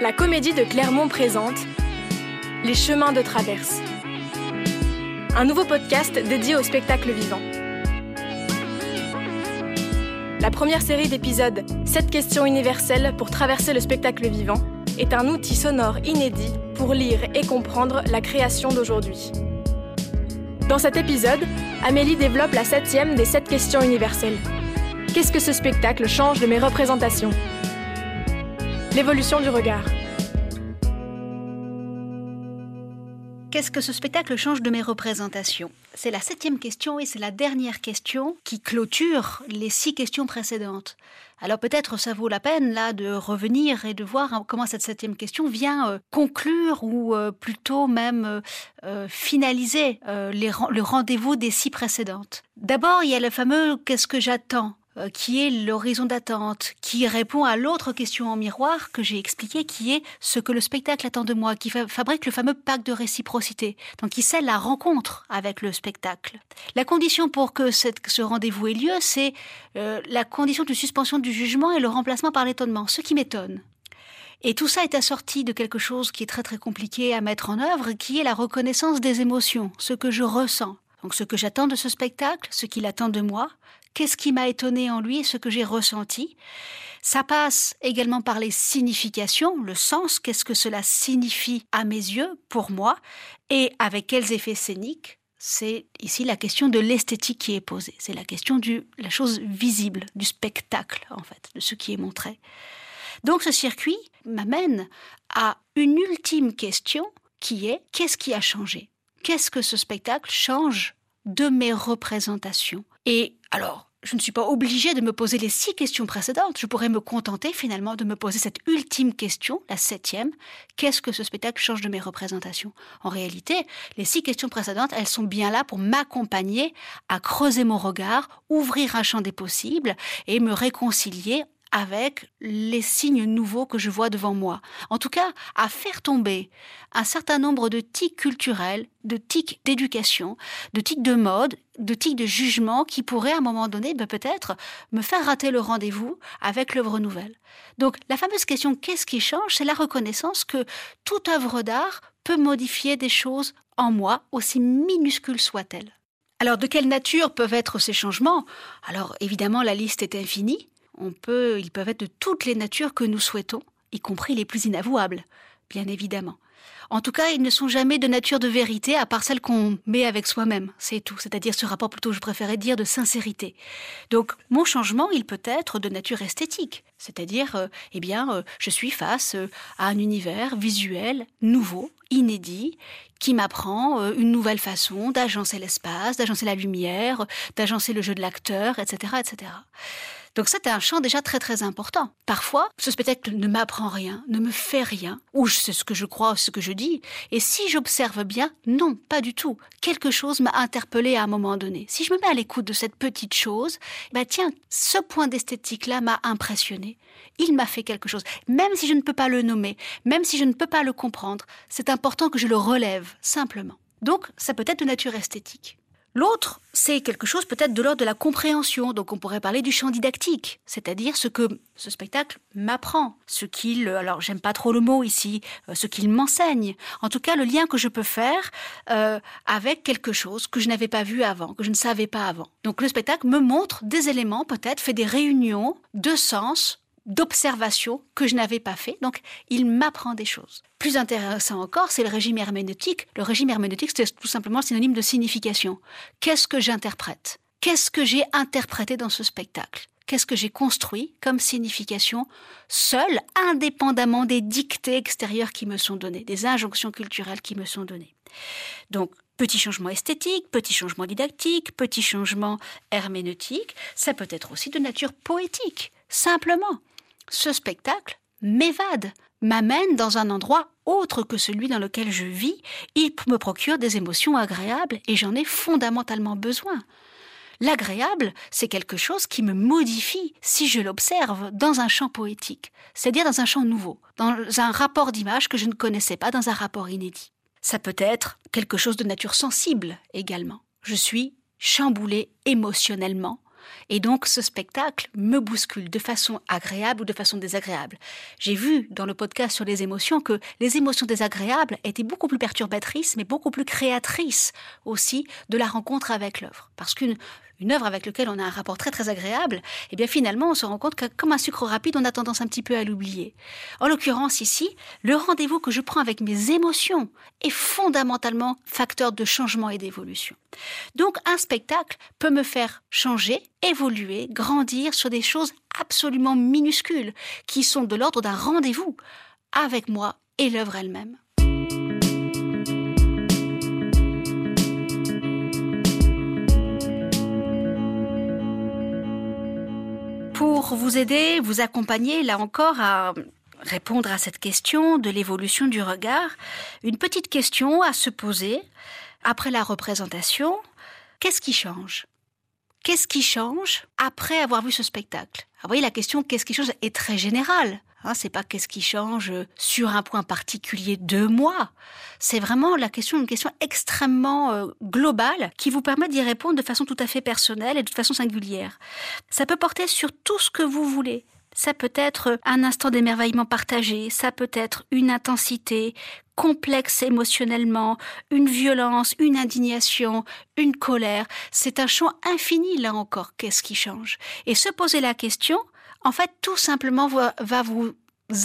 La comédie de Clermont présente Les chemins de traverse. Un nouveau podcast dédié au spectacle vivant. La première série d'épisodes 7 questions universelles pour traverser le spectacle vivant est un outil sonore inédit pour lire et comprendre la création d'aujourd'hui. Dans cet épisode, Amélie développe la septième des 7 questions universelles. Qu'est-ce que ce spectacle change de mes représentations? L'évolution du regard. Qu'est-ce que ce spectacle change de mes représentations? C'est la septième question et c'est la dernière question qui clôture les six questions précédentes. Alors peut-être ça vaut la peine là de revenir et de voir comment cette septième question vient euh, conclure ou euh, plutôt même euh, finaliser le rendez-vous des six précédentes. D'abord, il y a le fameux qu'est-ce que j'attends qui est l'horizon d'attente, qui répond à l'autre question en miroir que j'ai expliqué, qui est ce que le spectacle attend de moi, qui fabrique le fameux pacte de réciprocité, donc qui scelle la rencontre avec le spectacle. La condition pour que ce rendez-vous ait lieu, c'est euh, la condition de suspension du jugement et le remplacement par l'étonnement, ce qui m'étonne. Et tout ça est assorti de quelque chose qui est très très compliqué à mettre en œuvre, qui est la reconnaissance des émotions, ce que je ressens. Donc ce que j'attends de ce spectacle, ce qu'il attend de moi, qu'est-ce qui m'a étonné en lui, ce que j'ai ressenti? Ça passe également par les significations, le sens, qu'est-ce que cela signifie à mes yeux, pour moi, et avec quels effets scéniques? C'est ici la question de l'esthétique qui est posée. C'est la question de la chose visible, du spectacle, en fait, de ce qui est montré. Donc ce circuit m'amène à une ultime question qui est qu'est-ce qui a changé? Qu'est-ce que ce spectacle change de mes représentations? Et alors, je ne suis pas obligée de me poser les six questions précédentes. Je pourrais me contenter finalement de me poser cette ultime question, la septième. Qu'est-ce que ce spectacle change de mes représentations? En réalité, les six questions précédentes, elles sont bien là pour m'accompagner à creuser mon regard, ouvrir un champ des possibles et me réconcilier avec les signes nouveaux que je vois devant moi. En tout cas, à faire tomber un certain nombre de tics culturels, de tics d'éducation, de tics de mode, de tics de jugement qui pourraient à un moment donné ben, peut-être me faire rater le rendez-vous avec l'œuvre nouvelle. Donc la fameuse question qu'est-ce qui change? C'est la reconnaissance que toute œuvre d'art peut modifier des choses en moi, aussi minuscules soient-elles. Alors de quelle nature peuvent être ces changements? Alors évidemment la liste est infinie peut, ils peuvent être de toutes les natures que nous souhaitons, y compris les plus inavouables, bien évidemment. En tout cas, ils ne sont jamais de nature de vérité, à part celle qu'on met avec soi-même, c'est tout. C'est-à-dire ce rapport plutôt, je préférais dire, de sincérité. Donc, mon changement, il peut être de nature esthétique. C'est-à-dire, euh, eh bien, euh, je suis face euh, à un univers visuel nouveau, inédit, qui m'apprend une nouvelle façon d'agencer l'espace, d'agencer la lumière, d'agencer le jeu de l'acteur, etc., etc. Donc c'est un champ déjà très très important. Parfois, ce spectacle ne m'apprend rien, ne me fait rien, ou c'est ce que je crois, ce que je Et si j'observe bien, non, pas du tout. Quelque chose m'a interpellé à un moment donné. Si je me mets à l'écoute de cette petite chose, bah tiens, ce point d'esthétique-là m'a impressionné. Il m'a fait quelque chose. Même si je ne peux pas le nommer, même si je ne peux pas le comprendre, c'est important que je le relève, simplement. Donc, ça peut être de nature esthétique. L'autre, c'est quelque chose peut-être de l'ordre de la compréhension, donc on pourrait parler du champ didactique, c'est-à-dire ce que ce spectacle m'apprend, ce qu'il, alors j'aime pas trop le mot ici, euh, ce qu'il m'enseigne, en tout cas le lien que je peux faire euh, avec quelque chose que je n'avais pas vu avant, que je ne savais pas avant. Donc le spectacle me montre des éléments, peut-être fait des réunions de sens d'observation que je n'avais pas fait. Donc, il m'apprend des choses. Plus intéressant encore, c'est le régime herméneutique. Le régime herméneutique, c'est tout simplement synonyme de signification. Qu'est-ce que j'interprète? Qu'est-ce que j'ai interprété dans ce spectacle? Qu'est-ce que j'ai construit comme signification seul, indépendamment des dictées extérieures qui me sont données, des injonctions culturelles qui me sont données? Donc, petit changement esthétique, petit changement didactique, petit changement herméneutique, ça peut être aussi de nature poétique, simplement ce spectacle m'évade, m'amène dans un endroit autre que celui dans lequel je vis, il me procure des émotions agréables et j'en ai fondamentalement besoin. L'agréable, c'est quelque chose qui me modifie si je l'observe dans un champ poétique, c'est-à-dire dans un champ nouveau, dans un rapport d'image que je ne connaissais pas, dans un rapport inédit. Ça peut être quelque chose de nature sensible également. Je suis chamboulée émotionnellement Et donc ce spectacle me bouscule de façon agréable ou de façon désagréable. J'ai vu dans le podcast sur les émotions que les émotions désagréables étaient beaucoup plus perturbatrices, mais beaucoup plus créatrices aussi de la rencontre avec l'œuvre. Parce qu'une une œuvre avec laquelle on a un rapport très très agréable, eh bien finalement on se rend compte que comme un sucre rapide, on a tendance un petit peu à l'oublier. En l'occurrence ici, le rendez-vous que je prends avec mes émotions est fondamentalement facteur de changement et d'évolution. Donc un spectacle peut me faire changer, évoluer, grandir sur des choses absolument minuscules qui sont de l'ordre d'un rendez-vous avec moi et l'œuvre elle-même. pour vous aider, vous accompagner là encore à répondre à cette question de l'évolution du regard, une petite question à se poser après la représentation. Qu'est-ce qui change? Qu'est-ce qui change après avoir vu ce spectacle? Ah, Vous voyez, la question qu'est-ce qui change est très générale. Hein, c'est pas qu'est-ce qui change sur un point particulier de moi. C'est vraiment la question, une question extrêmement euh, globale qui vous permet d'y répondre de façon tout à fait personnelle et de façon singulière. Ça peut porter sur tout ce que vous voulez. Ça peut être un instant d'émerveillement partagé, ça peut être une intensité complexe émotionnellement, une violence, une indignation, une colère. C'est un champ infini, là encore, qu'est-ce qui change? Et se poser la question, en fait, tout simplement va vous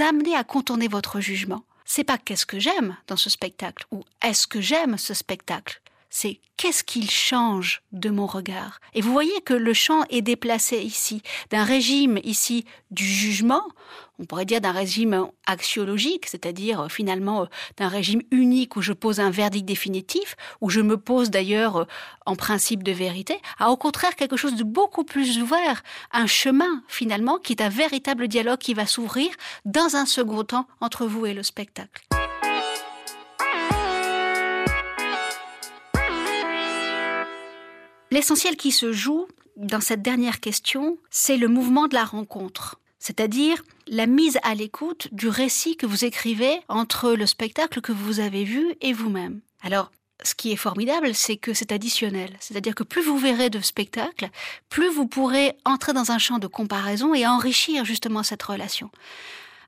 amener à contourner votre jugement. C'est pas qu'est-ce que j'aime dans ce spectacle ou est-ce que j'aime ce spectacle c'est qu'est-ce qu'il change de mon regard? Et vous voyez que le champ est déplacé ici, d'un régime ici du jugement, on pourrait dire d'un régime axiologique, c'est-à-dire euh, finalement euh, d'un régime unique où je pose un verdict définitif, où je me pose d'ailleurs euh, en principe de vérité, à au contraire quelque chose de beaucoup plus ouvert, un chemin finalement qui est un véritable dialogue qui va s'ouvrir dans un second temps entre vous et le spectacle. L'essentiel qui se joue dans cette dernière question, c'est le mouvement de la rencontre, c'est-à-dire la mise à l'écoute du récit que vous écrivez entre le spectacle que vous avez vu et vous-même. Alors, ce qui est formidable, c'est que c'est additionnel. C'est-à-dire que plus vous verrez de spectacles, plus vous pourrez entrer dans un champ de comparaison et enrichir justement cette relation.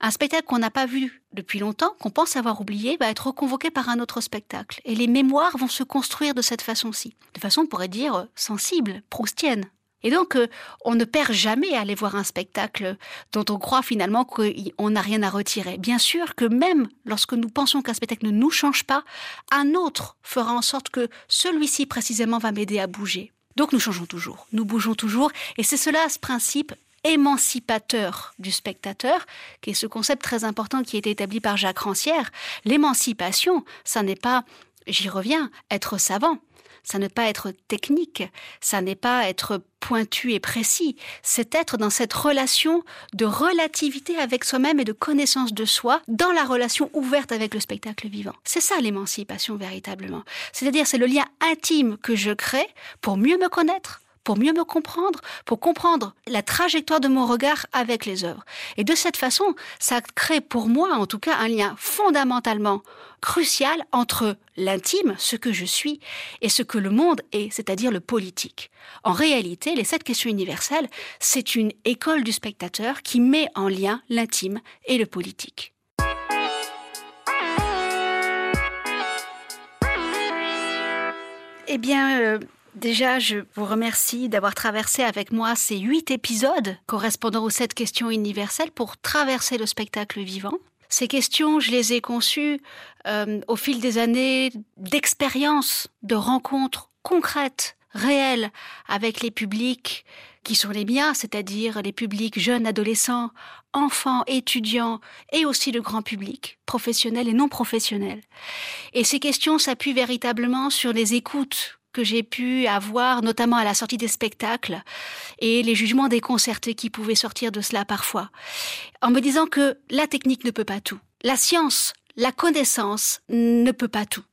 Un spectacle qu'on n'a pas vu depuis longtemps, qu'on pense avoir oublié, va être reconvoqué par un autre spectacle. Et les mémoires vont se construire de cette façon-ci. De façon, on pourrait dire, sensible, proustienne. Et donc, euh, on ne perd jamais à aller voir un spectacle dont on croit finalement qu'on n'a rien à retirer. Bien sûr que même lorsque nous pensons qu'un spectacle ne nous change pas, un autre fera en sorte que celui-ci précisément va m'aider à bouger. Donc nous changeons toujours, nous bougeons toujours, et c'est cela ce principe émancipateur du spectateur, qui est ce concept très important qui a été établi par Jacques Rancière. L'émancipation, ça n'est pas, j'y reviens, être savant. Ça n'est pas être technique, ça n'est pas être pointu et précis, c'est être dans cette relation de relativité avec soi-même et de connaissance de soi dans la relation ouverte avec le spectacle vivant. C'est ça l'émancipation véritablement. C'est-à-dire c'est le lien intime que je crée pour mieux me connaître, pour mieux me comprendre, pour comprendre la trajectoire de mon regard avec les œuvres. Et de cette façon, ça crée pour moi, en tout cas, un lien fondamentalement crucial entre l'intime, ce que je suis, et ce que le monde est, c'est-à-dire le politique. En réalité, les sept questions universelles, c'est une école du spectateur qui met en lien l'intime et le politique. Eh bien, euh, Déjà, je vous remercie d'avoir traversé avec moi ces huit épisodes correspondant aux sept questions universelles pour traverser le spectacle vivant. Ces questions, je les ai conçues euh, au fil des années d'expériences, de rencontres concrètes, réelles, avec les publics qui sont les miens, c'est-à-dire les publics jeunes, adolescents, enfants, étudiants et aussi le grand public, professionnel et non professionnel. Et ces questions s'appuient véritablement sur les écoutes que j'ai pu avoir, notamment à la sortie des spectacles, et les jugements déconcertés qui pouvaient sortir de cela parfois, en me disant que la technique ne peut pas tout. La science, la connaissance ne peut pas tout.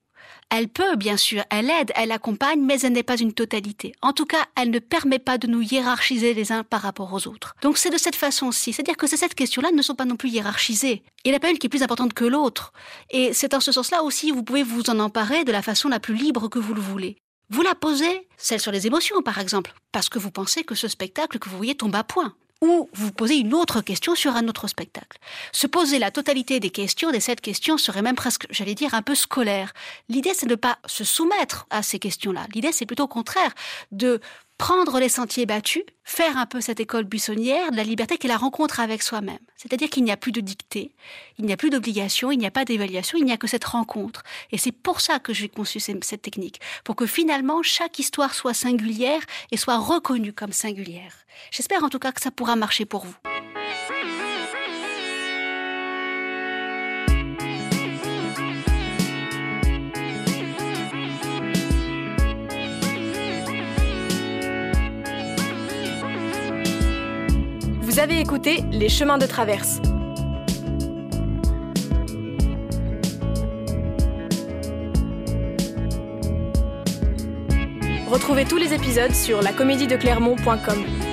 Elle peut, bien sûr, elle aide, elle accompagne, mais elle n'est pas une totalité. En tout cas, elle ne permet pas de nous hiérarchiser les uns par rapport aux autres. Donc c'est de cette façon-ci. C'est-à-dire que ces sept questions-là ne sont pas non plus hiérarchisées. Il n'y en a pas une qui est plus importante que l'autre. Et c'est en ce sens-là aussi, vous pouvez vous en emparer de la façon la plus libre que vous le voulez. Vous la posez, celle sur les émotions par exemple, parce que vous pensez que ce spectacle que vous voyez tombe à point ou vous posez une autre question sur un autre spectacle. Se poser la totalité des questions, des sept questions, serait même presque, j'allais dire, un peu scolaire. L'idée, c'est de ne pas se soumettre à ces questions-là. L'idée, c'est plutôt au contraire de prendre les sentiers battus, faire un peu cette école buissonnière de la liberté qui est la rencontre avec soi-même. C'est-à-dire qu'il n'y a plus de dictée, il n'y a plus d'obligation, il n'y a pas d'évaluation, il n'y a que cette rencontre. Et c'est pour ça que j'ai conçu cette technique, pour que finalement chaque histoire soit singulière et soit reconnue comme singulière. J'espère en tout cas que ça pourra marcher pour vous. Avez écouté Les chemins de traverse. Retrouvez tous les épisodes sur lacomédiedeclermont.com.